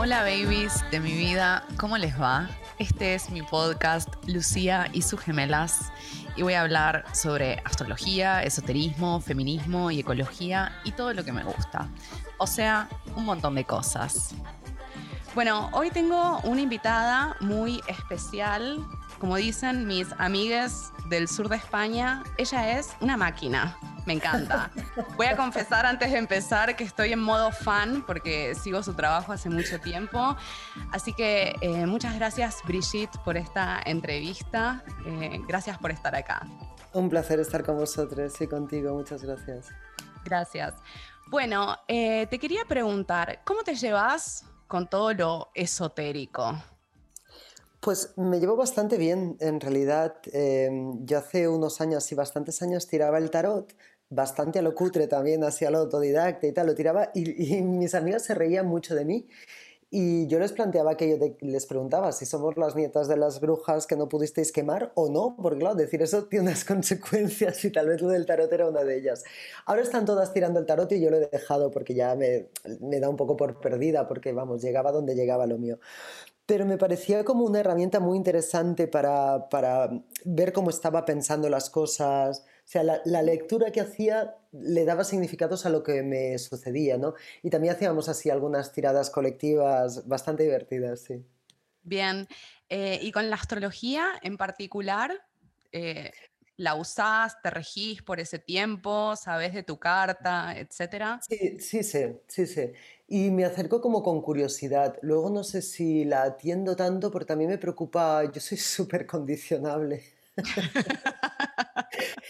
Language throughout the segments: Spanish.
Hola babies de mi vida, ¿cómo les va? Este es mi podcast Lucía y sus gemelas y voy a hablar sobre astrología, esoterismo, feminismo y ecología y todo lo que me gusta. O sea, un montón de cosas. Bueno, hoy tengo una invitada muy especial. Como dicen mis amigas del sur de España, ella es una máquina. Me encanta. Voy a confesar antes de empezar que estoy en modo fan porque sigo su trabajo hace mucho tiempo. Así que eh, muchas gracias Brigitte por esta entrevista. Eh, gracias por estar acá. Un placer estar con vosotros y contigo. Muchas gracias. Gracias. Bueno, eh, te quería preguntar, ¿cómo te llevas con todo lo esotérico? Pues me llevo bastante bien, en realidad. yo hace unos años y bastantes años tiraba el tarot, bastante a lo cutre también, hacia lo autodidacta y tal, lo tiraba y, mis amigas se reían mucho de mí. Y yo les planteaba que yo les preguntaba si somos las nietas de las brujas que no pudisteis quemar o no, porque claro, decir eso tiene unas consecuencias y tal vez lo del tarot era una de ellas. Ahora están todas tirando el tarot y yo lo he dejado porque ya me, me da un poco por perdida, porque vamos, llegaba donde llegaba lo mío pero me parecía como una herramienta muy interesante para, para, ver cómo estaba pensando las cosas, o sea, la, lectura que hacía le daba significados a lo que me sucedía, ¿no? Y también hacíamos así algunas tiradas colectivas bastante divertidas, sí. Bien, eh, y con la astrología en particular, eh, ¿la usás, te regís por ese tiempo, sabes de tu carta, etcétera? Sí, sí sé, sí sé. Y me acerco como con curiosidad. Luego no sé si la atiendo tanto porque también me preocupa, yo soy súper condicionable.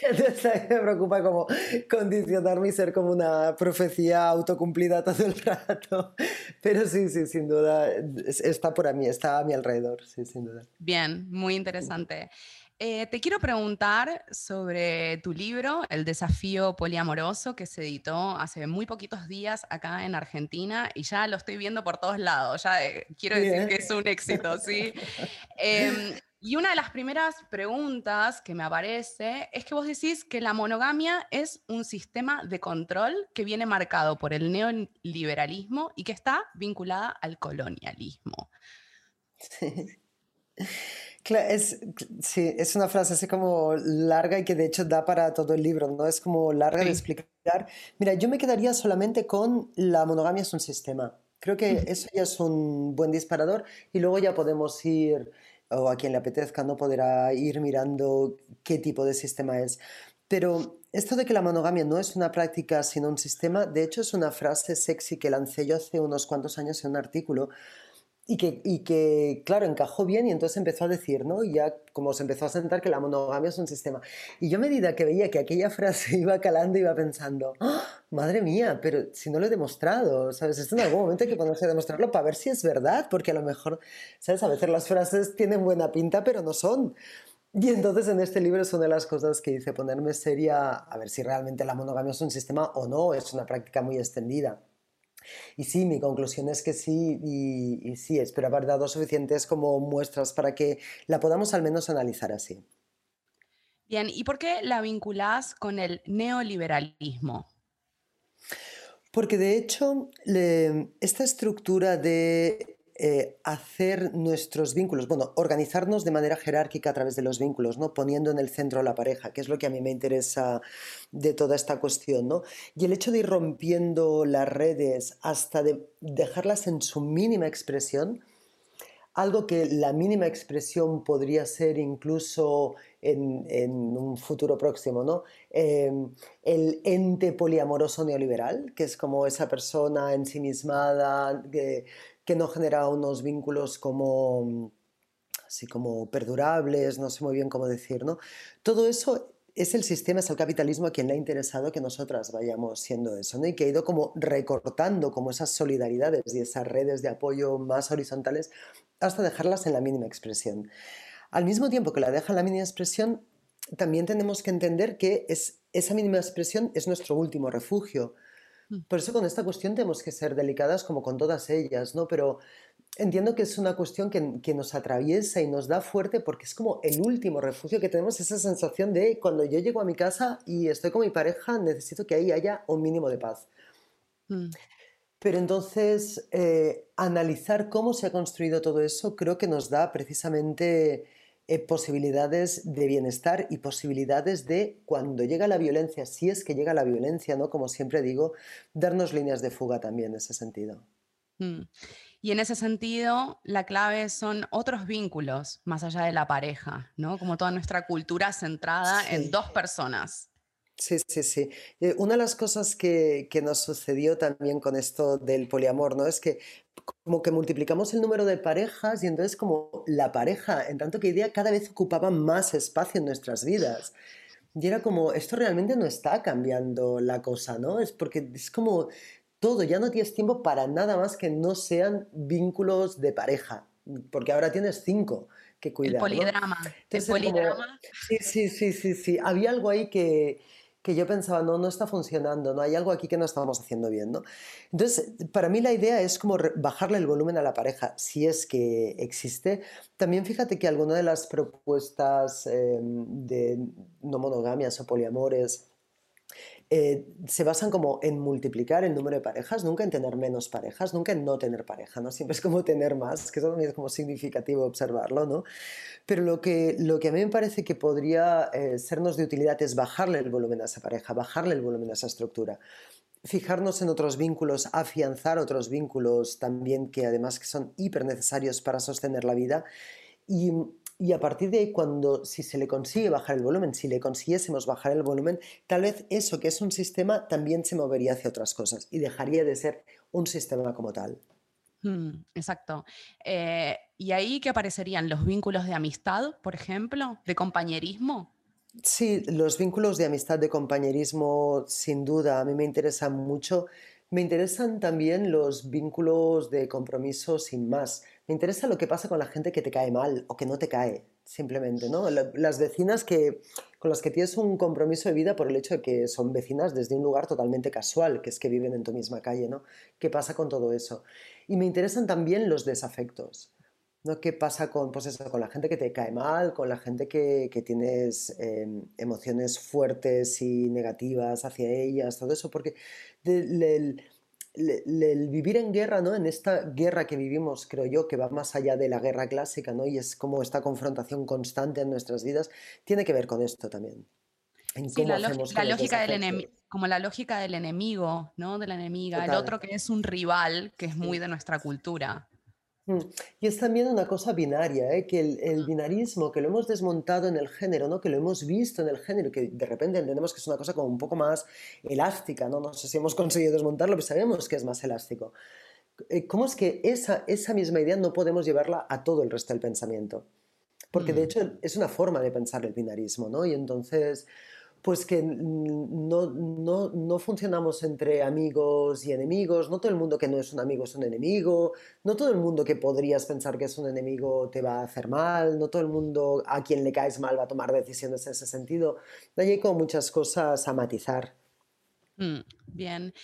Entonces me preocupa como condicionarme y ser como una profecía autocumplida todo el rato. Pero sí, sí, sin duda, está por a mí, está a mi alrededor, sí, sin duda. Bien, muy interesante. Eh, te quiero preguntar sobre tu libro, El desafío poliamoroso, que se editó hace muy poquitos días acá en Argentina y ya lo estoy viendo por todos lados. Ya eh, quiero decir que es un éxito, ¿sí? Em, y una de las primeras preguntas que me aparece es que vos decís que la monogamia es un sistema de control que viene marcado por el neoliberalismo y que está vinculada al colonialismo. Sí. Es, sí, es una frase así como larga y que de hecho da para todo el libro, ¿no? Es como larga de explicar. Mira, yo me quedaría solamente con la monogamia es un sistema. Creo que eso ya es un buen disparador y luego ya podemos ir o a quien le apetezca no podrá ir mirando qué tipo de sistema es. Pero esto de que la monogamia no es una práctica sino un sistema, de hecho es una frase sexy que lancé yo hace unos cuantos años en un artículo y que, y que, claro, encajó bien y entonces empezó a decir, ¿no? Y ya como se empezó a sentar que la monogamia es un sistema. Y yo a medida que veía que aquella frase iba calando, iba pensando, ¡Ah! madre mía, pero si no lo he demostrado, ¿sabes? Esto en algún momento hay que ponerse a demostrarlo para ver si es verdad, porque a lo mejor, ¿sabes? A veces las frases tienen buena pinta, pero no son. Y entonces en este libro es una de las cosas que hice, ponerme seria a ver si realmente la monogamia es un sistema o no, es una práctica muy extendida. Y sí, mi conclusión es que sí, y, sí, espero haber dado suficientes como muestras para que la podamos al menos analizar así. Bien, ¿y por qué la vinculás con el neoliberalismo? Porque de hecho, esta estructura de eh, hacer nuestros vínculos, bueno, organizarnos de manera jerárquica a través de los vínculos, ¿no? Poniendo en el centro a la pareja, que es lo que a mí me interesa de toda esta cuestión, ¿no? Y el hecho de ir rompiendo las redes hasta de dejarlas en su mínima expresión, algo que la mínima expresión podría ser incluso en, un futuro próximo, ¿no? Em, el ente poliamoroso neoliberal, que es como esa persona ensimismada que, que no genera unos vínculos como así como perdurables, no sé muy bien cómo decir, ¿no? Todo eso es el sistema, es el capitalismo a quien le ha interesado que nosotras vayamos siendo eso, ¿no? Y que ha ido como recortando como esas solidaridades y esas redes de apoyo más horizontales hasta dejarlas en la mínima expresión. Al mismo tiempo que la deja en la mínima expresión, también tenemos que entender que es, esa mínima expresión es nuestro último refugio. Por eso con esta cuestión tenemos que ser delicadas como con todas ellas, ¿no? Pero entiendo que es una cuestión que, que, nos atraviesa y nos da fuerte porque es como el último refugio que tenemos, esa sensación de cuando yo llego a mi casa y estoy con mi pareja, necesito que ahí haya un mínimo de paz. Mm. Pero entonces, eh, analizar cómo se ha construido todo eso creo que nos da precisamente eh, posibilidades de bienestar y posibilidades de, cuando llega la violencia, si es que llega la violencia, ¿no? Como siempre digo, darnos líneas de fuga también en ese sentido. Mm. Y en ese sentido, la clave son otros vínculos más allá de la pareja, ¿no? Como toda nuestra cultura centrada en dos personas. Sí, sí, sí. Eh, una de las cosas que, que, nos sucedió también con esto del poliamor, ¿no? Es que como que multiplicamos el número de parejas y entonces como la pareja, en tanto que idea, cada vez ocupaba más espacio en nuestras vidas. Y era como, esto realmente no está cambiando la cosa, ¿no? Es porque es como todo, ya no tienes tiempo para nada más que no sean vínculos de pareja, porque ahora tienes cinco que cuidar. El polidrama. el polidrama. sí, sí, sí, sí, sí. Había algo ahí que, que yo pensaba, no, no está funcionando, no hay algo aquí que no estamos haciendo bien, ¿no? Entonces, para mí la idea es como bajarle el volumen a la pareja, si es que existe. También fíjate que alguna de las propuestas em, de no monogamias o poliamores eh, se basan como en multiplicar el número de parejas, nunca en tener menos parejas, nunca en no tener pareja, ¿no? Siempre es como tener más, que eso también es como significativo observarlo, ¿no? Pero lo que, lo que a mí me parece que podría eh, sernos de utilidad es bajarle el volumen a esa pareja, bajarle el volumen a esa estructura fijarnos en otros vínculos, afianzar otros vínculos también que además que son hiper necesarios para sostener la vida y a partir de ahí, cuando si se le consigue bajar el volumen, si le consiguiésemos bajar el volumen, tal vez eso que es un sistema también se movería hacia otras cosas y dejaría de ser un sistema como tal. Mm, exacto. Eh, ¿Y ahí qué aparecerían? ¿Los vínculos de amistad, por ejemplo? ¿De compañerismo? Sí, los vínculos de amistad, de compañerismo, sin duda, a mí me interesan mucho. Me interesan también los vínculos de compromiso sin más. Me interesa lo que pasa con la gente que te cae mal o que no te cae, simplemente, ¿no? Las vecinas que, con las que tienes un compromiso de vida por el hecho de que son vecinas desde un lugar totalmente casual, que es que viven en tu misma calle, ¿no? ¿Qué pasa con todo eso? Y me interesan también los desafectos. ¿no? ¿Qué pasa con, pues eso, con la gente que te cae mal, con la gente que, que tienes em, emociones fuertes y negativas hacia ellas, todo eso? Porque del, el vivir en guerra, ¿no? En esta guerra que vivimos, creo yo, que va más allá de la guerra clásica, ¿no? Y es como esta confrontación constante en nuestras vidas, tiene que ver con esto también. sí, la, lógica del enemigo, como la lógica del enemigo, ¿no? De la enemiga, el otro que es un rival, que es muy de nuestra cultura. Mm. Y es también una cosa binaria, ¿eh? que el, binarismo, que lo hemos desmontado en el género, ¿no? que lo hemos visto en el género, que de repente entendemos que es una cosa como un poco más elástica, no, no sé si hemos conseguido desmontarlo, pero sabemos que es más elástico. Eh, ¿Cómo es que esa, esa misma idea no podemos llevarla a todo el resto del pensamiento? Porque de mm. hecho es una forma de pensar el binarismo, ¿no? Y entonces pues que no, no, no, funcionamos entre amigos y enemigos, no todo el mundo que no es un amigo es un enemigo, no todo el mundo que podrías pensar que es un enemigo te va a hacer mal, no todo el mundo a quien le caes mal va a tomar decisiones en ese sentido. hay como muchas cosas a matizar. Mm, bien.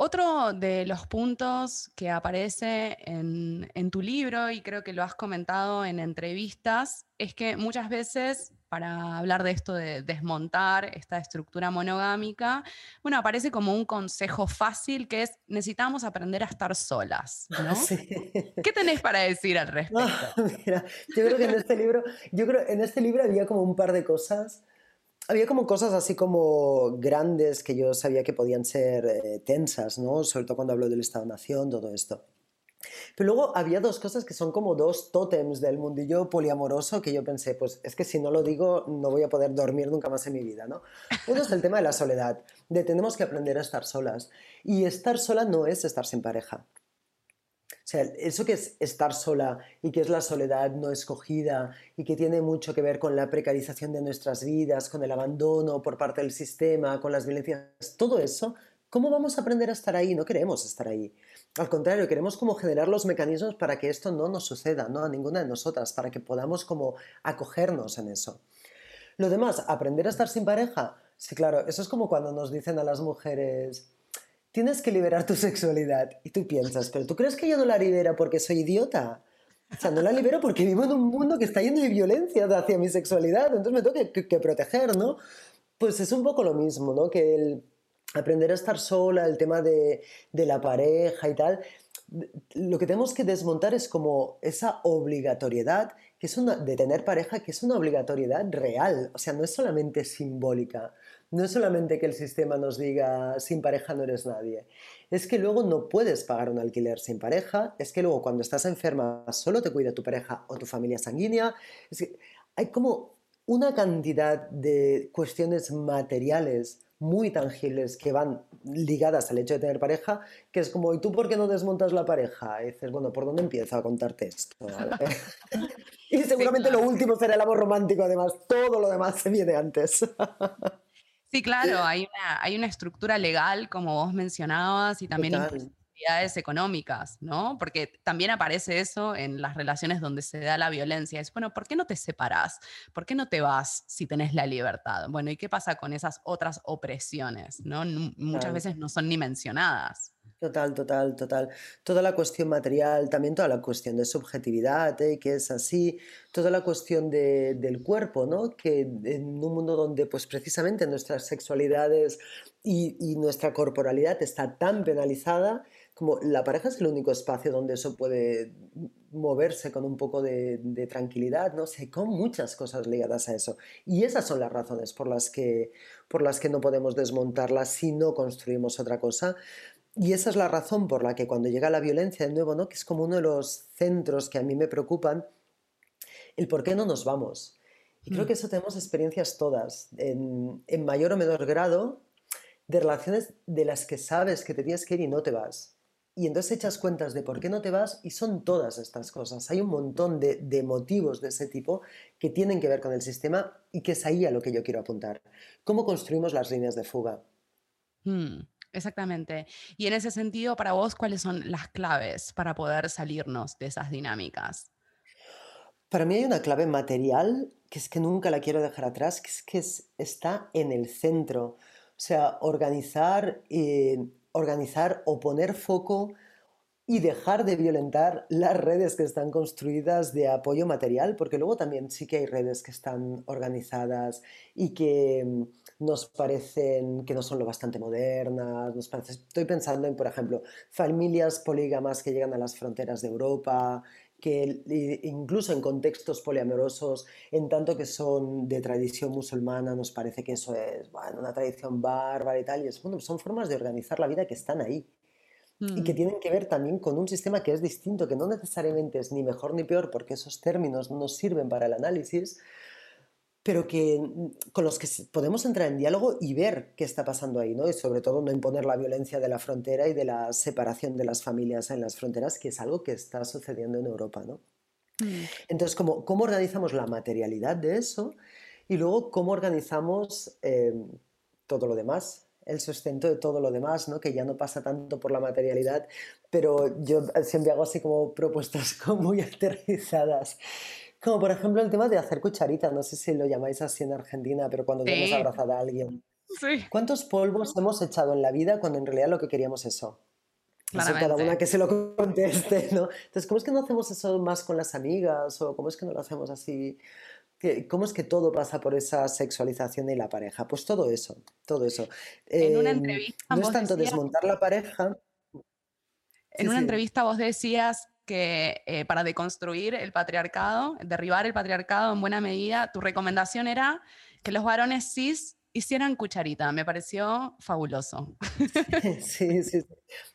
Otro de los puntos que aparece en, en, tu libro, y creo que lo has comentado en entrevistas, es que muchas veces para hablar de esto de desmontar esta estructura monogámica, bueno, aparece como un consejo fácil que es necesitamos aprender a estar solas. ¿Qué tenés para decir al respecto? mira, yo creo que en este libro, yo creo en este libro había como un par de cosas había como cosas así como grandes que yo sabía que podían ser eh, tensas, ¿no? Sobre todo cuando hablo del Estado-Nación, todo esto. Pero luego había dos cosas que son como dos tótems del mundillo poliamoroso que yo pensé, pues es que si no lo digo no voy a poder dormir nunca más en mi vida, ¿no? Uno es el tema de la soledad, de tenemos que aprender a estar solas. Y estar sola no es estar sin pareja. O sea, eso que es estar sola y que es la soledad no escogida y que tiene mucho que ver con la precarización de nuestras vidas, con el abandono por parte del sistema, con las violencias, todo eso, ¿cómo vamos a aprender a estar ahí? No queremos estar ahí. Al contrario, queremos como generar los mecanismos para que esto no nos suceda, ¿no? A ninguna de nosotras, para que podamos como acogernos en eso. Lo demás, aprender a estar sin pareja. Sí, claro, eso es como cuando nos dicen a las mujeres, tienes que liberar tu sexualidad. Y tú piensas, pero ¿tú crees que yo no la libero porque soy idiota? O sea, no la libero porque vivo en un mundo que está lleno de violencia hacia mi sexualidad, entonces me tengo que, proteger, ¿no? Pues es un poco lo mismo, ¿no? Que el, aprender a estar sola, el tema de, la pareja y tal, lo que tenemos que desmontar es como esa obligatoriedad que es una, de tener pareja, que es una obligatoriedad real, o sea, no es solamente simbólica, no es solamente que el sistema nos diga sin pareja no eres nadie, es que luego no puedes pagar un alquiler sin pareja, es que luego cuando estás enferma solo te cuida tu pareja o tu familia sanguínea, es que hay como una cantidad de cuestiones materiales muy tangibles que van ligadas al hecho de tener pareja, que es como, ¿y tú por qué no desmontas la pareja? Y dices, bueno, ¿por dónde empiezo a contarte esto? y seguramente lo último será el amor romántico, además, todo lo demás se viene antes. sí, claro, hay una, hay una estructura legal, como vos mencionabas, y también económicas, ¿no? Porque también aparece eso en las relaciones donde se da la violencia. Es, bueno, ¿por qué no te separas? ¿Por qué no te vas si tenés la libertad? Bueno, ¿y qué pasa con esas otras opresiones, ¿no? Muchas veces no son ni mencionadas. Total, total, total. Toda la cuestión material, también toda la cuestión de subjetividad, ¿eh? que es así, toda la cuestión del cuerpo, ¿no? Que en un mundo donde pues precisamente nuestras sexualidades y, y nuestra corporalidad está tan penalizada, como la pareja es el único espacio donde eso puede moverse con un poco de, tranquilidad, ¿no? sé, con muchas cosas ligadas a eso. Y esas son las razones por las que, por las que no podemos desmontarla si no construimos otra cosa. Y esa es la razón por la que cuando llega la violencia, de nuevo, ¿no? que es como uno de los centros que a mí me preocupan, el por qué no nos vamos. Y creo mm. que eso tenemos experiencias todas, en, en mayor o menor grado, de relaciones de las que sabes que te tienes que ir y no te vas y entonces echas cuentas de por qué no te vas y son todas estas cosas. Hay un montón de, motivos de ese tipo que tienen que ver con el sistema y que es ahí a lo que yo quiero apuntar. ¿Cómo construimos las líneas de fuga? Hmm, exactamente. Y en ese sentido, para vos, ¿cuáles son las claves para poder salirnos de esas dinámicas? Para mí hay una clave material que es que nunca la quiero dejar atrás, que es que está en el centro. O sea, organizar eh, organizar o poner foco y dejar de violentar las redes que están construidas de apoyo material, porque luego también sí que hay redes que están organizadas y que mm, nos parecen que no son lo bastante modernas. Nos parece, estoy pensando en, por ejemplo, familias polígamas que llegan a las fronteras de Europa, que incluso en contextos poliamorosos, en tanto que son de tradición musulmana, nos parece que eso es bueno, una tradición bárbara y tal, y es, bueno, son formas de organizar la vida que están ahí y que mm. tienen que ver también con un sistema que es distinto, que no necesariamente es ni mejor ni peor, porque esos términos no sirven para el análisis, pero que, mm, con los que podemos entrar en diálogo y ver qué está pasando ahí, ¿no? Y sobre todo no imponer la violencia de la frontera y de la separación de las familias en las fronteras, que es algo que está sucediendo en Europa, ¿no? Mm. Entonces, ¿cómo, ¿cómo organizamos la materialidad de eso? Y luego, ¿cómo organizamos eh, todo lo demás? El sustento de todo lo demás, ¿no? que ya no pasa tanto por la materialidad, pero yo siempre hago así como propuestas como muy aterrizadas como por ejemplo el tema de hacer cucharita, no sé si lo llamáis así en Argentina, pero cuando tenemos abrazada a alguien. Sí. ¿Cuántos polvos hemos echado en la vida cuando en realidad lo que queríamos eso? Eso cada una que se lo conteste, ¿no? Entonces, ¿cómo es que no hacemos eso más con las amigas? ¿O cómo es que no lo hacemos así? ¿Cómo es que todo pasa por esa sexualización de la pareja? Pues todo eso, todo eso. En una em, entrevista. No es tanto desmontar la pareja. En una entrevista vos decías que eh, para deconstruir el patriarcado, derribar el patriarcado en buena medida, tu recomendación era que los varones cis hicieran cucharita. Me pareció fabuloso. Sí, sí, sí.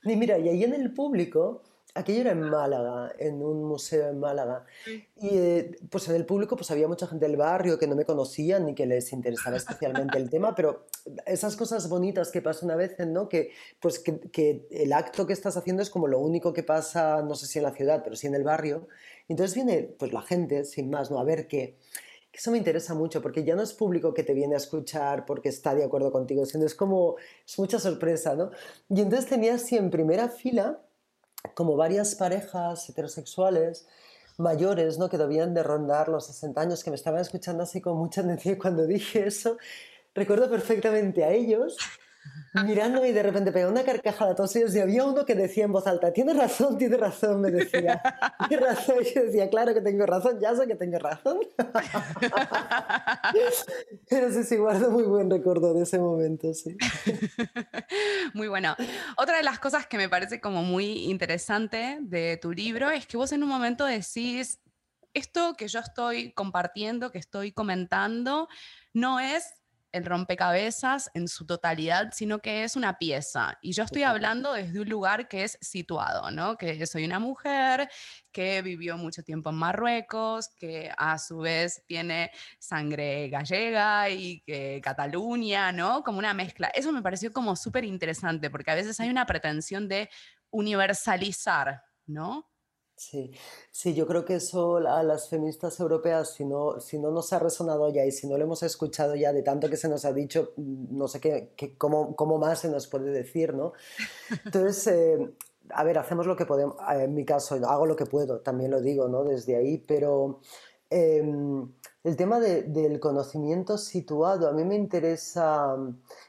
Y mira, y ahí en el público aquello era en Málaga, en un museo en Málaga. Y eh, pues en el público pues había mucha gente del barrio que no me conocían ni que les interesaba especialmente el tema, pero esas cosas bonitas que pasan a veces, ¿no? Que pues que, que, el acto que estás haciendo es como lo único que pasa, no sé si en la ciudad, pero sí en el barrio. Entonces viene pues la gente, sin más, ¿no? A ver qué. Eso me interesa mucho porque ya no es público que te viene a escuchar porque está de acuerdo contigo, sino es como, es mucha sorpresa, ¿no? Y entonces tenía así en primera fila como varias parejas heterosexuales mayores, ¿no? Que debían de rondar los 60 años, que me estaban escuchando así con mucha atención cuando dije eso. Recuerdo perfectamente a ellos mirándome y de repente pegó una carcajada todos ellos y había uno que decía en voz alta, tienes razón, tienes razón, me decía. Tienes razón. Y yo decía, claro que tengo razón, ya sé que tengo razón. Pero sí, sí, guardo muy buen recuerdo de ese momento, sí. Muy bueno. Otra de las cosas que me parece como muy interesante de tu libro es que vos en un momento decís, esto que yo estoy compartiendo, que estoy comentando, no es el rompecabezas en su totalidad, sino que es una pieza. Y yo estoy hablando desde un lugar que es situado, ¿no? Que soy una mujer que vivió mucho tiempo en Marruecos, que a su vez tiene sangre gallega y que Cataluña, ¿no? Como una mezcla. Eso me pareció como súper interesante, porque a veces hay una pretensión de universalizar, ¿no? Sí, sí, yo creo que eso a las feministas europeas, si no, si no nos ha resonado ya y si no lo hemos escuchado ya de tanto que se nos ha dicho, mm, no sé qué, cómo, cómo, más se nos puede decir, ¿no? Entonces, eh, a ver, hacemos lo que podemos, en mi caso, hago lo que puedo, también lo digo, ¿no? Desde ahí, pero eh, el tema de, del conocimiento situado, a mí me interesa,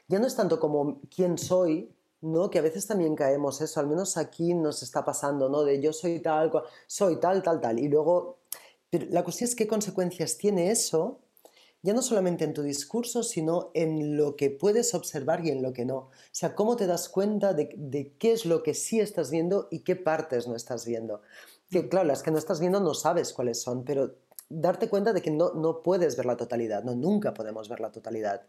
ya no es tanto como quién soy, ¿no? Que a veces también caemos eso, al menos aquí nos está pasando, ¿no? De yo soy tal, soy tal, tal, tal. Y luego, la cuestión es qué consecuencias tiene eso, ya no solamente en tu discurso, sino en lo que puedes observar y en lo que no. O sea, cómo te das cuenta de, qué es lo que sí estás viendo y qué partes no estás viendo. Que claro, las que no estás viendo no sabes cuáles son, pero darte cuenta de que no, no puedes ver la totalidad, no, nunca podemos ver la totalidad.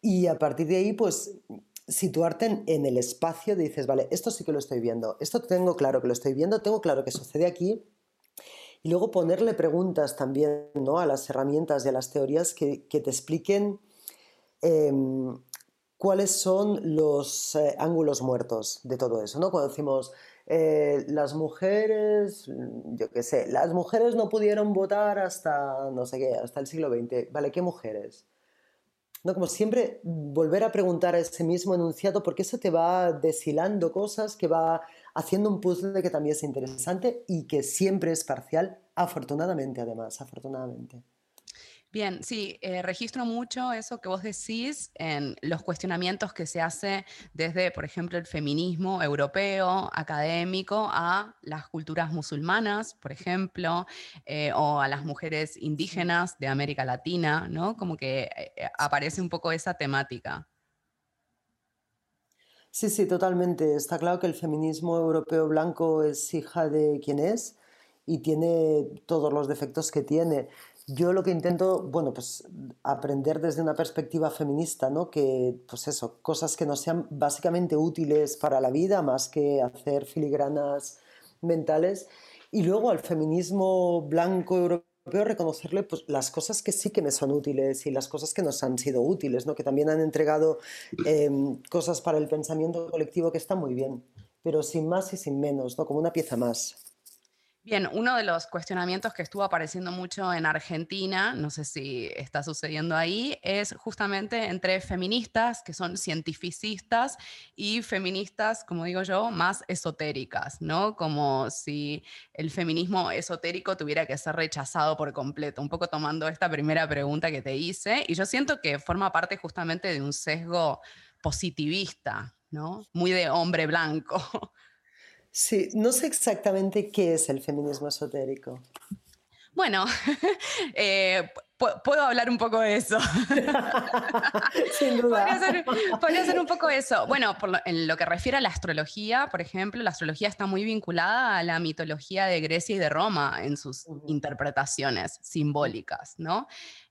Y a partir de ahí, pues situarte en, el espacio, dices, vale, esto sí que lo estoy viendo, esto tengo claro que lo estoy viendo, tengo claro que sucede aquí, y luego ponerle preguntas también ¿no? a las herramientas y a las teorías que, te expliquen em, cuáles son los eh, ángulos muertos de todo eso. ¿no? Cuando decimos, eh, las mujeres, yo qué sé, las mujeres no pudieron votar hasta, no sé qué, hasta el siglo XX. Vale, ¿qué mujeres? ¿No? Como siempre, volver a preguntar a ese mismo enunciado, porque eso te va deshilando cosas, que va haciendo un puzzle que también es interesante y que siempre es parcial, afortunadamente además, afortunadamente. Bien, sí, eh, registro mucho eso que vos decís en los cuestionamientos que se hace desde, por ejemplo, el feminismo europeo, académico, a las culturas musulmanas, por ejemplo, eh, o a las mujeres indígenas de América Latina, ¿no? Como que eh, aparece un poco esa temática. Sí, sí, totalmente. Está claro que el feminismo europeo blanco es hija de quien es y tiene todos los defectos que tiene. Yo lo que intento, bueno, pues aprender desde una perspectiva feminista, ¿no? Que, pues eso, cosas que no sean básicamente útiles para la vida, más que hacer filigranas mentales. Y luego al feminismo blanco europeo reconocerle pues, las cosas que sí que me son útiles y las cosas que nos han sido útiles, ¿no? que también han entregado em, cosas para el pensamiento colectivo que están muy bien, pero sin más y sin menos, ¿no? como una pieza más. Bien, uno de los cuestionamientos que estuvo apareciendo mucho en Argentina, no sé si está sucediendo ahí, es justamente entre feministas que son cientificistas y feministas, como digo yo, más esotéricas, ¿no? Como si el feminismo esotérico tuviera que ser rechazado por completo, un poco tomando esta primera pregunta que te hice, y yo siento que forma parte justamente de un sesgo positivista, ¿no? Muy de hombre blanco. Sí, no sé exactamente qué es el feminismo esotérico. Bueno, eh, puedo hablar un poco de eso. Sin duda. Podría ser, un poco eso. Bueno, en lo que refiere a la astrología, por ejemplo, la astrología está muy vinculada a la mitología de Grecia y de Roma en sus interpretaciones simbólicas, ¿no?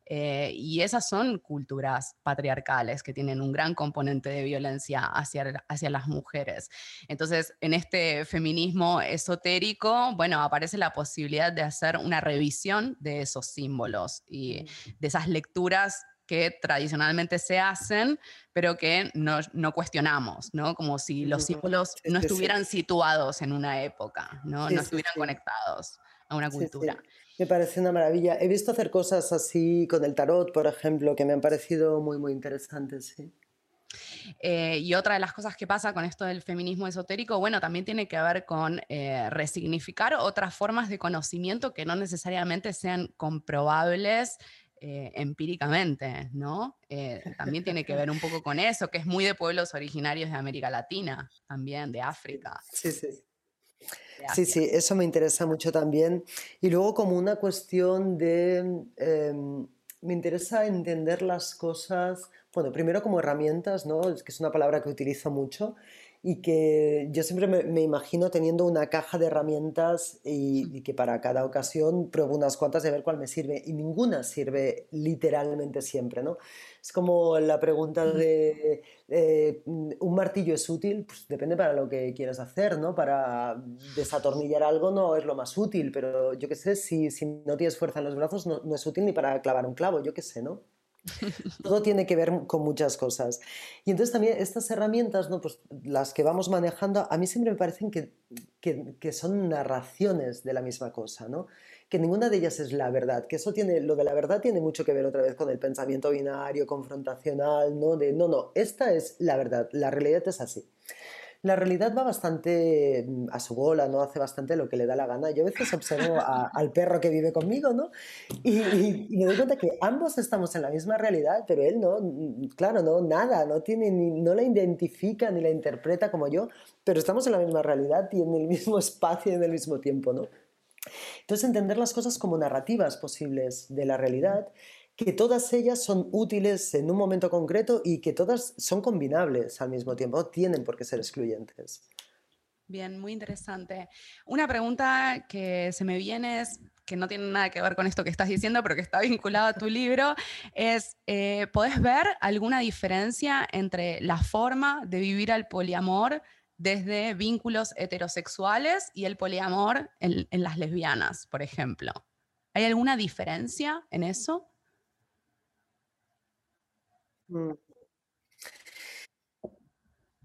Eh, y esas son culturas patriarcales que tienen un gran componente de violencia hacia, hacia las mujeres. Entonces, en este feminismo esotérico, bueno, aparece la posibilidad de hacer una revisión de esos símbolos y de esas lecturas que tradicionalmente se hacen, pero que no, no cuestionamos, ¿no? Como si los símbolos no estuvieran situados en una época, no, no estuvieran conectados a una cultura. Me parece una maravilla. He visto hacer cosas así con el tarot, por ejemplo, que me han parecido muy, muy interesantes, sí. Eh, y otra de las cosas que pasa con esto del feminismo esotérico, bueno, también tiene que ver con eh, resignificar otras formas de conocimiento que no necesariamente sean comprobables eh, empíricamente, ¿no? Eh, también tiene que ver un poco con eso, que es muy de pueblos originarios de América Latina, también de África. Sí, sí. Sí, sí, eso me interesa mucho también. Y luego como una cuestión de... Em, me interesa entender las cosas, bueno, primero como herramientas, ¿no? Es que es una palabra que utilizo mucho y que yo siempre me, imagino teniendo una caja de herramientas y, que para cada ocasión pruebo unas cuantas de ver cuál me sirve y ninguna sirve literalmente siempre, ¿no? Es como la pregunta de eh, ¿un martillo es útil? Pues depende para lo que quieras hacer, ¿no? Para desatornillar algo no es lo más útil, pero yo qué sé, si, si no tienes fuerza en los brazos no, no es útil ni para clavar un clavo, yo qué sé, ¿no? Todo tiene que ver con muchas cosas. Y entonces también estas herramientas, ¿no? pues las que vamos manejando, a mí siempre me parecen que, que, son narraciones de la misma cosa, ¿no? que ninguna de ellas es la verdad, que eso tiene, lo de la verdad tiene mucho que ver otra vez con el pensamiento binario, confrontacional, ¿no? De no, no, esta es la verdad, la realidad es así la realidad va bastante mm, a su bola, ¿no? Hace bastante lo que le da la gana. Yo a veces observo al perro que vive conmigo, ¿no? Y, me doy cuenta que ambos estamos en la misma realidad, pero él no, mm, claro, no, nada, no tiene ni, no la identifica ni la interpreta como yo, pero estamos en la misma realidad y en el mismo espacio y en el mismo tiempo, ¿no? Entonces entender las cosas como narrativas posibles de la realidad que todas ellas son útiles en un momento concreto y que todas son combinables al mismo tiempo, no tienen por qué ser excluyentes. Bien, muy interesante. Una pregunta que se me viene es, que no tiene nada que ver con esto que estás diciendo, pero que está vinculado a tu libro, es, eh, ¿podés ver alguna diferencia entre la forma de vivir al poliamor desde vínculos heterosexuales y el poliamor en las lesbianas, por ejemplo? ¿Hay alguna diferencia en eso? Mm.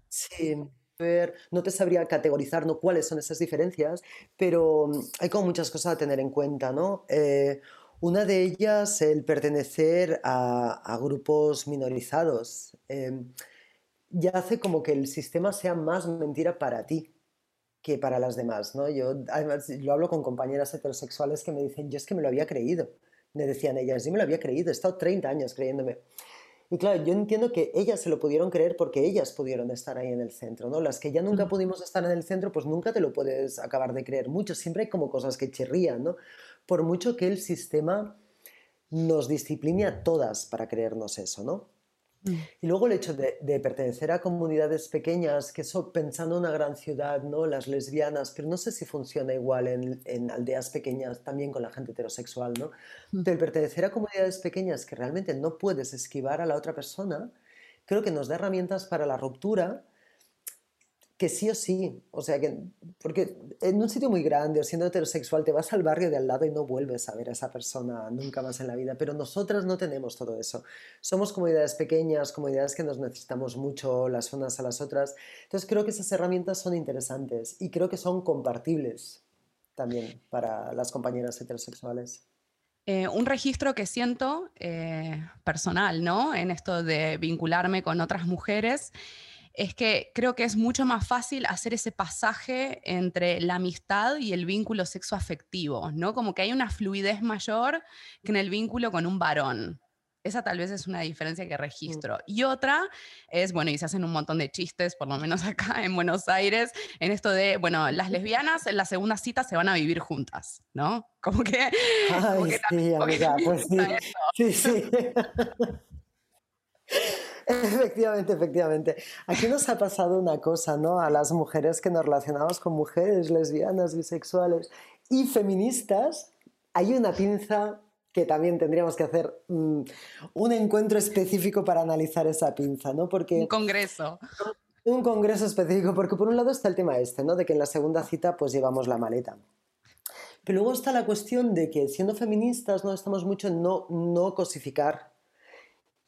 Sí, ver, no te sabría categorizar ¿no? cuáles son esas diferencias, pero mm, hay como muchas cosas a tener en cuenta, ¿no? Eh, una de ellas, el pertenecer a, grupos minorizados, em, ya hace como que el sistema sea más mentira para ti que para las demás, ¿no? Yo, además, lo hablo con compañeras heterosexuales que me dicen, yo es que me lo había creído, me decían ellas, yo me lo había creído, he estado 30 años creyéndome. Y claro, yo entiendo que ellas se lo pudieron creer porque ellas pudieron estar ahí en el centro, ¿no? Las que ya nunca pudimos estar en el centro, pues nunca te lo puedes acabar de creer mucho. Siempre hay como cosas que chirrían, ¿no? Por mucho que el sistema nos discipline a todas para creernos eso, ¿no? Mm. Y luego el hecho de, pertenecer a comunidades pequeñas, que eso pensando en una gran ciudad, ¿no? Las lesbianas, pero no sé si funciona igual en, aldeas pequeñas también con la gente heterosexual, ¿no? Mm. El pertenecer a comunidades pequeñas que realmente no puedes esquivar a la otra persona, creo que nos da herramientas para la ruptura que sí o sí, o sea, que, porque en un sitio muy grande o siendo heterosexual te vas al barrio de al lado y no vuelves a ver a esa persona nunca más en la vida, pero nosotras no tenemos todo eso. Somos comunidades pequeñas, comunidades que nos necesitamos mucho las unas a las otras, entonces creo que esas herramientas son interesantes y creo que son compartibles también para las compañeras heterosexuales. Eh, un registro que siento eh, personal, ¿no? En esto de vincularme con otras mujeres es que creo que es mucho más fácil hacer ese pasaje entre la amistad y el vínculo sexoafectivo, ¿no? Como que hay una fluidez mayor que en el vínculo con un varón. Esa tal vez es una diferencia que registro. Y otra es, bueno, y se hacen un montón de chistes, por lo menos acá en Buenos Aires, en esto de, bueno, las lesbianas en la segunda cita se van a vivir juntas, ¿no? Como que... Ay, sí, amiga, pues sí. Sí, sí. Efectivamente, efectivamente. Aquí nos ha pasado una cosa, ¿no? A las mujeres que nos relacionamos con mujeres lesbianas, bisexuales y feministas, hay una pinza que también tendríamos que hacer mm, un encuentro específico para analizar esa pinza, ¿no? Porque un congreso. Un congreso específico, porque por un lado está el tema este, ¿no? De que en la segunda cita pues llevamos la maleta. Pero luego está la cuestión de que siendo feministas no estamos mucho en no, no cosificar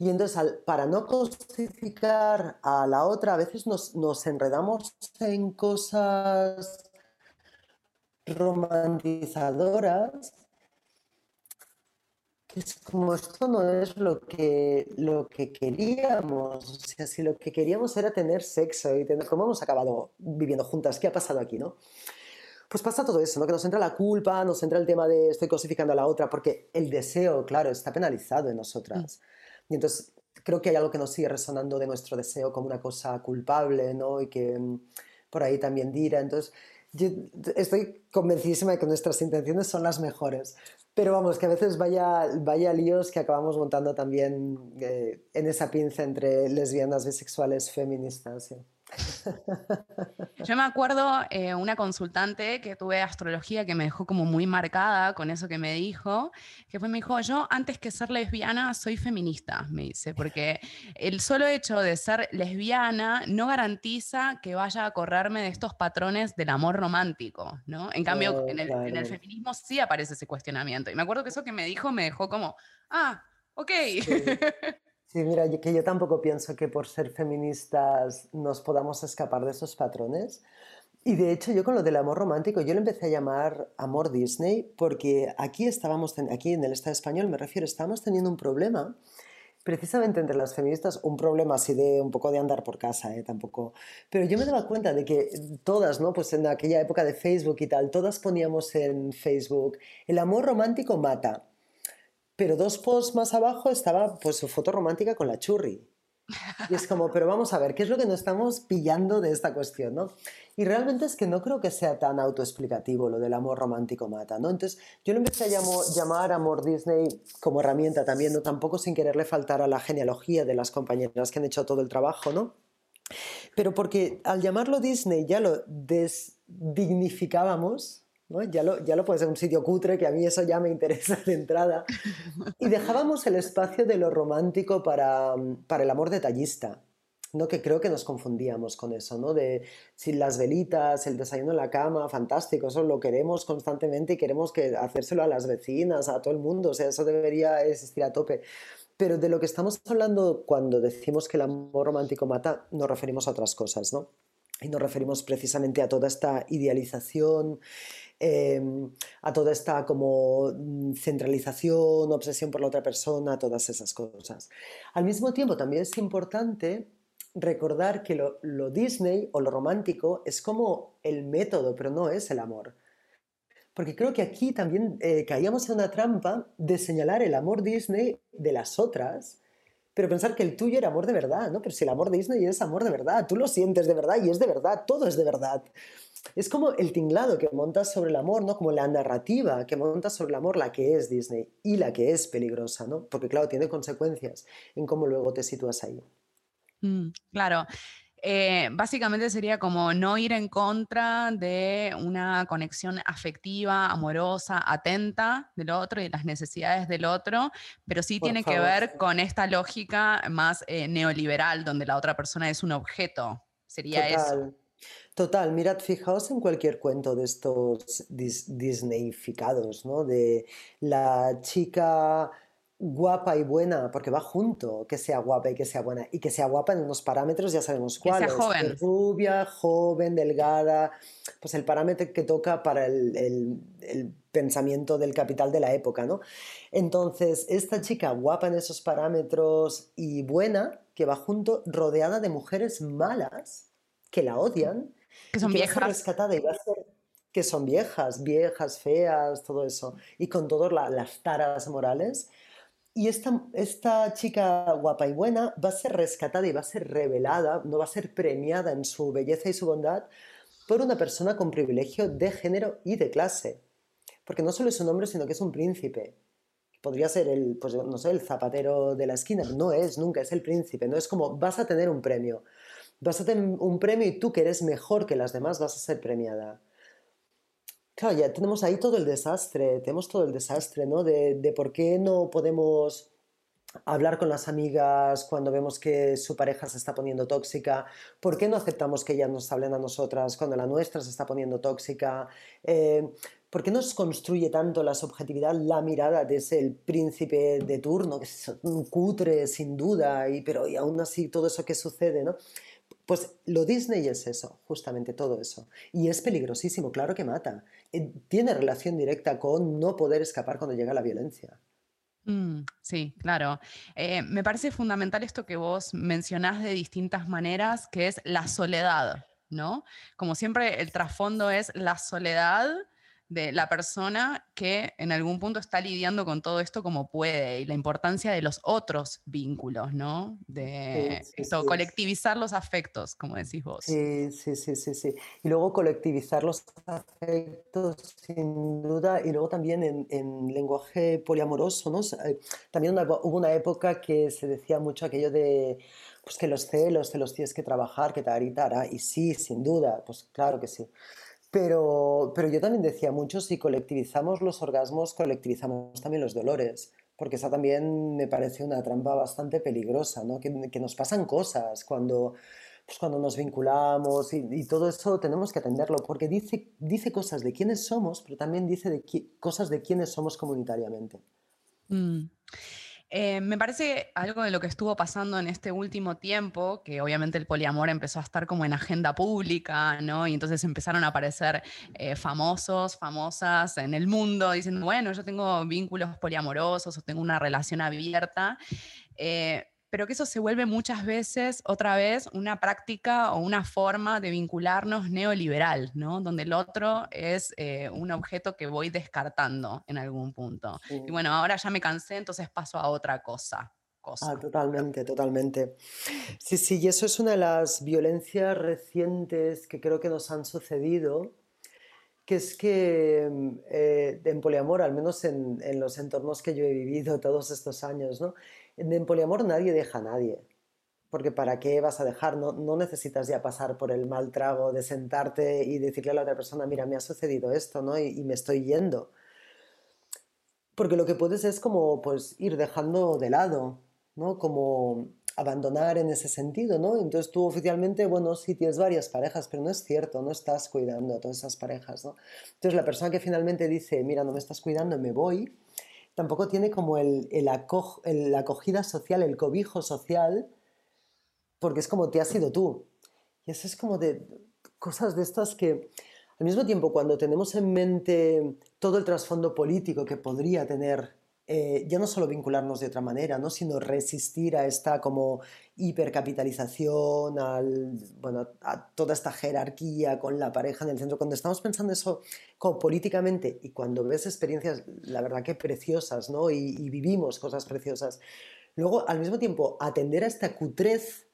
y entonces, para no cosificar a la otra, a veces nos, enredamos en cosas romantizadoras, es como esto no es lo que, lo que queríamos. O sea, si lo que queríamos era tener sexo y tener, ¿cómo hemos acabado viviendo juntas? ¿Qué ha pasado aquí, no? pues pasa todo eso, ¿no? Que nos entra la culpa, nos entra el tema de estoy cosificando a la otra, porque el deseo, claro, está penalizado en nosotras. Mm. Y entonces creo que hay algo que nos sigue resonando de nuestro deseo como una cosa culpable, ¿no? Y que mm, por ahí también dirá. Entonces, yo estoy convencidísima de que nuestras intenciones son las mejores. Pero vamos, que a veces vaya, vaya líos que acabamos montando también eh, en esa pinza entre lesbianas, bisexuales, feministas. ¿sí? Yo me acuerdo eh, una consultante que tuve astrología que me dejó como muy marcada con eso que me dijo, que fue, me dijo, yo antes que ser lesbiana soy feminista, me dice, porque el solo hecho de ser lesbiana no garantiza que vaya a correrme de estos patrones del amor romántico, ¿no? En cambio, en, el, en, el, feminismo sí aparece ese cuestionamiento. Y me acuerdo que eso que me dijo me dejó como, ah, ok. Sí, mira, que yo tampoco pienso que por ser feministas nos podamos escapar de esos patrones. Y de hecho yo con lo del amor romántico, yo le empecé a llamar amor Disney porque aquí estábamos, aquí en el Estado español me refiero, estábamos teniendo un problema precisamente entre las feministas, un problema así de un poco de andar por casa, ¿eh? tampoco. Pero yo me daba cuenta de que todas, ¿no? Pues en aquella época de Facebook y tal, todas poníamos en Facebook, el amor romántico mata pero dos posts más abajo estaba pues su foto romántica con la churri. Y es como, pero vamos a ver, ¿qué es lo que nos estamos pillando de esta cuestión? ¿no? Y realmente es que no creo que sea tan autoexplicativo lo del amor romántico mata, ¿no? Entonces yo lo empecé a llamar amor Disney como herramienta también, ¿no? Tampoco sin quererle faltar a la genealogía de las compañeras que han hecho todo el trabajo, ¿no? Pero porque al llamarlo Disney ya lo desdignificábamos ya, lo, ya lo puede ser un sitio cutre, que a mí eso ya me interesa de entrada. Y dejábamos el espacio de lo romántico para, para el amor detallista. ¿no? que creo que nos confundíamos con eso, ¿no? de si las velitas, el desayuno en la cama, fantástico, eso lo queremos constantemente y queremos que hacérselo a las vecinas, a todo el mundo, o sea, eso debería existir a tope. Pero de lo que estamos hablando cuando decimos que el amor romántico mata, nos referimos a otras cosas, ¿no? Y nos referimos precisamente a toda esta idealización, Em, a toda esta como mm, centralización, obsesión por la otra persona, todas esas cosas. Al mismo tiempo, también es importante recordar que lo, Disney o lo romántico es como el método, pero no es el amor. Porque creo que aquí también eh, caíamos en una trampa de señalar el amor Disney de las otras, pero pensar que el tuyo era amor de verdad, ¿no? Pero si el amor Disney es amor de verdad, tú lo sientes de verdad y es de verdad, todo es de verdad. Es como el tinglado que montas sobre el amor, ¿no? Como la narrativa que montas sobre el amor, la que es Disney y la que es peligrosa, ¿no? Porque claro, tiene consecuencias en cómo luego te sitúas ahí. Mm, claro. Eh, básicamente sería como no ir en contra de una conexión afectiva, amorosa, atenta del otro y de las necesidades del otro, pero sí tiene que ver con esta lógica más eh, neoliberal, donde la otra persona es un objeto. Sería eso. Total, mirad, fijaos en cualquier cuento de estos Disneyficados, ¿no? De la chica guapa y buena, porque va junto, que sea guapa y que sea buena, y que sea guapa en unos parámetros, ya sabemos cuáles. Que sea joven. Rubia, joven, delgada, pues el parámetro que toca para el, el, pensamiento del capital de la época, ¿no? Entonces, esta chica guapa en esos parámetros y buena, que va junto, rodeada de mujeres malas, que la odian, que son viejas. rescatada y va a ser que son viejas, viejas, feas, todo eso, y con todas las taras morales. Y esta, esta chica guapa y buena va a ser rescatada y va a ser revelada, no va a ser premiada en su belleza y su bondad por una persona con privilegio de género y de clase. Porque no solo es un hombre, sino que es un príncipe. Podría ser el, pues, no sé, el zapatero de la esquina. No es, nunca es el príncipe. No es como vas a tener un premio vas a tener un premio y tú que eres mejor que las demás vas a ser premiada. Claro, ya tenemos ahí todo el desastre, tenemos todo el desastre, ¿no? De, de por qué no podemos hablar con las amigas cuando vemos que su pareja se está poniendo tóxica, por qué no aceptamos que ellas nos hablen a nosotras cuando la nuestra se está poniendo tóxica, eh, por qué nos construye tanto la subjetividad, la mirada de ese el príncipe de turno, que es un cutre sin duda, y, pero y aún así todo eso que sucede, ¿no? Pues lo Disney es eso, justamente todo eso. Y es peligrosísimo, claro que mata. Eh, tiene relación directa con no poder escapar cuando llega la violencia. Mm, sí, claro. Eh, me parece fundamental esto que vos mencionás de distintas maneras, que es la soledad, ¿no? Como siempre, el trasfondo es la soledad de la persona que en algún punto está lidiando con todo esto como puede y la importancia de los otros vínculos, ¿no? De esto, colectivizar los afectos, como decís vos. Sí, sí, sí, sí, sí. Y luego colectivizar los afectos, sin duda, y luego también en, lenguaje poliamoroso, ¿no? Eh, también hubo una época que se decía mucho aquello de pues que los celos, te los tienes que trabajar, que tal y y sí, sin duda, pues claro que sí. Pero, pero yo también decía mucho, si colectivizamos los orgasmos, colectivizamos también los dolores, porque esa también me parece una trampa bastante peligrosa, ¿no? que, nos pasan cosas cuando, pues cuando nos vinculamos y, todo eso tenemos que atenderlo, porque dice, dice cosas de quiénes somos, pero también dice de cosas de quiénes somos comunitariamente. Mm. Eh, me parece algo de lo que estuvo pasando en este último tiempo, que obviamente el poliamor empezó a estar como en agenda pública, ¿no? Y entonces empezaron a aparecer eh, famosos, famosas en el mundo diciendo, bueno, yo tengo vínculos poliamorosos o tengo una relación abierta. Eh, pero que eso se vuelve muchas veces, otra vez, una práctica o una forma de vincularnos neoliberal, ¿no? Donde el otro es eh, un objeto que voy descartando en algún punto. Y bueno, ahora ya me cansé, entonces paso a otra cosa. Ah, totalmente, totalmente. Sí, sí, y eso es una de las violencias recientes que creo que nos han sucedido, que es que eh, en poliamor, al menos en, en, los entornos que yo he vivido todos estos años, ¿no? En poliamor nadie deja a nadie. Porque ¿para qué vas a dejar? No, necesitas ya pasar por el mal trago de sentarte y decirle a la otra persona, mira, me ha sucedido esto, ¿no? Y, me estoy yendo. Porque lo que puedes es como pues ir dejando de lado, ¿no? Como abandonar en ese sentido, ¿no? Entonces tú oficialmente, bueno, sí tienes varias parejas, pero no es cierto, no estás cuidando a todas esas parejas, ¿no? Entonces la persona que finalmente dice, mira, no me estás cuidando, me voy, tampoco tiene como el, la acogida social, el cobijo social, porque es como te has sido tú. Y eso es como de cosas de estas que, al mismo tiempo, cuando tenemos en mente todo el trasfondo político que podría tener eh, ya no solo vincularnos de otra manera, ¿no? sino resistir a esta como hipercapitalización, al, bueno, a toda esta jerarquía con la pareja en el centro. Cuando estamos pensando eso como políticamente y cuando ves experiencias, la verdad que preciosas, ¿no? y, y vivimos cosas preciosas, luego al mismo tiempo atender a esta cutrez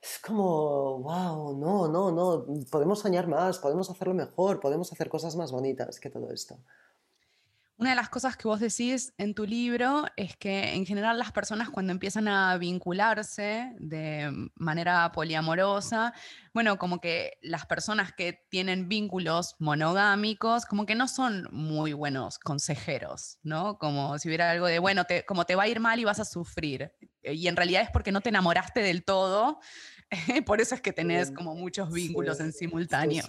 es como, wow, no, no, no, podemos soñar más, podemos hacerlo mejor, podemos hacer cosas más bonitas que todo esto. Una de las cosas que vos decís en tu libro es que en general las personas cuando empiezan a vincularse de manera poliamorosa, bueno, como que las personas que tienen vínculos monogámicos, como que no son muy buenos consejeros, ¿no? Como si hubiera algo de, bueno, te, como te va a ir mal y vas a sufrir. Y en realidad es porque no te enamoraste del todo, por eso es que tenés como muchos vínculos en simultáneo.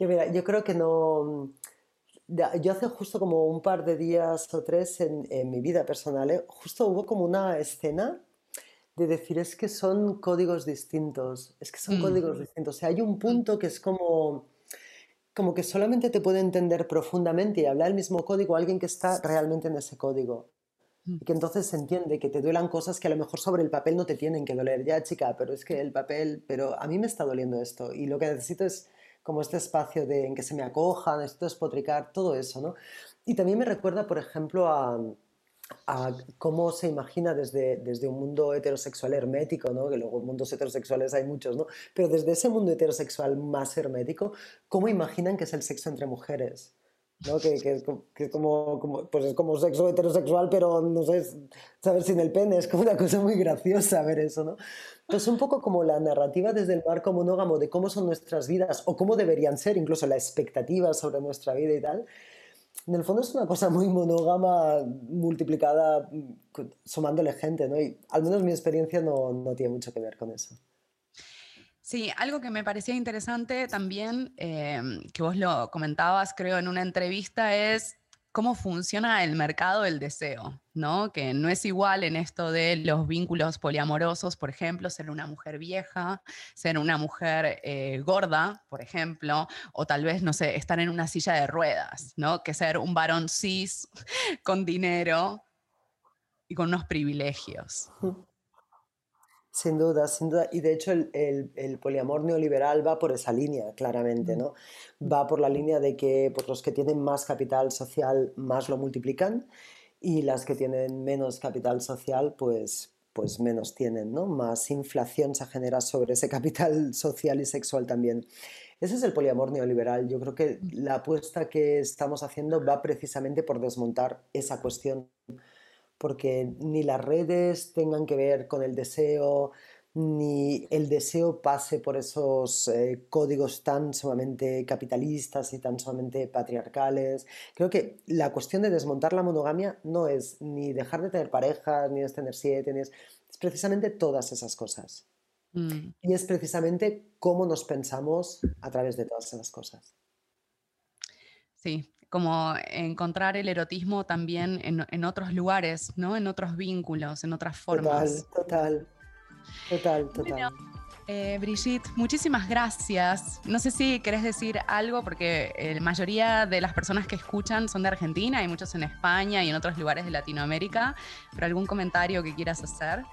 yo creo que no yo hace justo como un par de días o tres en, mi vida personal, ¿eh? justo hubo como una escena de decir es que son códigos distintos, es que son mm. códigos distintos. O sea, hay un punto que es como, como que solamente te puede entender profundamente y hablar el mismo código alguien que está realmente en ese código. Mm. Y que entonces se entiende que te duelan cosas que a lo mejor sobre el papel no te tienen que doler. Ya, chica, pero es que el papel, pero a mí me está doliendo esto y lo que necesito es como este espacio de, en que se me acoja, necesito despotricar, todo eso, ¿no? Y también me recuerda, por ejemplo, a, a cómo se imagina desde, desde un mundo heterosexual hermético, ¿no? que luego mundos heterosexuales hay muchos, ¿no? pero desde ese mundo heterosexual más hermético, ¿cómo imaginan que es el sexo entre mujeres? ¿No? Que, que, que, como, como, pues es como sexo heterosexual, pero no sé, saber sin el pene, es como una cosa muy graciosa ver eso, ¿no? Pues un poco como la narrativa desde el marco monógamo de cómo son nuestras vidas o cómo deberían ser, incluso la expectativa sobre nuestra vida y tal. En el fondo es una cosa muy monógama multiplicada sumándole gente, ¿no? Y al menos mi experiencia no, no tiene mucho que ver con eso. Sí, algo que me parecía interesante también, em, que vos lo comentabas, creo, en una entrevista, es cómo funciona el mercado del deseo, ¿no? Que no es igual en esto de los vínculos poliamorosos, por ejemplo, ser una mujer vieja, ser una mujer eh, gorda, por ejemplo, o tal vez, no sé, estar en una silla de ruedas, ¿no? Que ser un varón cis con dinero y con unos privilegios. Sin duda, sin duda. Y de hecho el, el, poliamor neoliberal va por esa línea, claramente, ¿no? Va por la línea de que pues, los que tienen más capital social más lo multiplican y las que tienen menos capital social pues, pues menos tienen, ¿no? Más inflación se genera sobre ese capital social y sexual también. Ese es el poliamor neoliberal. Yo creo que la apuesta que estamos haciendo va precisamente por desmontar esa cuestión porque ni las redes tengan que ver con el deseo, ni el deseo pase por esos eh, códigos tan sumamente capitalistas y tan sumamente patriarcales. Creo que la cuestión de desmontar la monogamia no es ni dejar de tener parejas, ni es tener siete, ni es, es precisamente todas esas cosas. Mm. Y es precisamente cómo nos pensamos a través de todas esas cosas. Sí, como encontrar el erotismo también en, otros lugares, ¿no? En otros vínculos, en otras formas. Total, total, total, total. Eh, Brigitte, muchísimas gracias. No sé si querés decir algo, porque la mayoría de las personas que escuchan son de Argentina, hay muchos en España y en otros lugares de Latinoamérica, pero algún comentario que quieras hacer.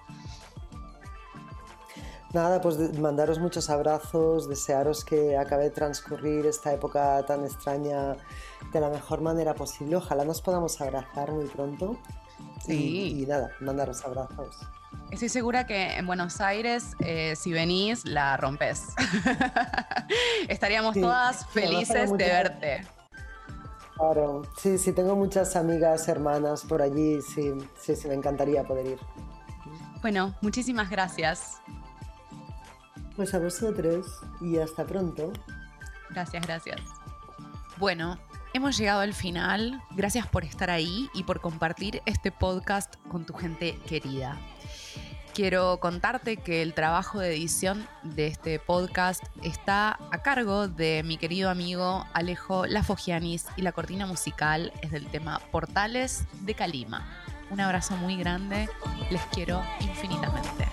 Nada, pues mandaros muchos abrazos, desearos que acabe de transcurrir esta época tan extraña de la mejor manera posible. Ojalá nos podamos abrazar muy pronto. Sí. Y, nada, mandaros abrazos. Estoy segura que en Buenos Aires, eh, si venís, la rompes. Estaríamos todas felices de verte. Claro, sí, sí, tengo muchas amigas, hermanas por allí, sí, sí, sí, me encantaría poder ir. Bueno, muchísimas gracias. Pues a vosotros y hasta pronto. Gracias, gracias. Bueno, hemos llegado al final. Gracias por estar ahí y por compartir este podcast con tu gente querida. Quiero contarte que el trabajo de edición de este podcast está a cargo de mi querido amigo Alejo Lafogianis y la cortina musical es del tema Portales de Calima. Un abrazo muy grande, les quiero infinitamente.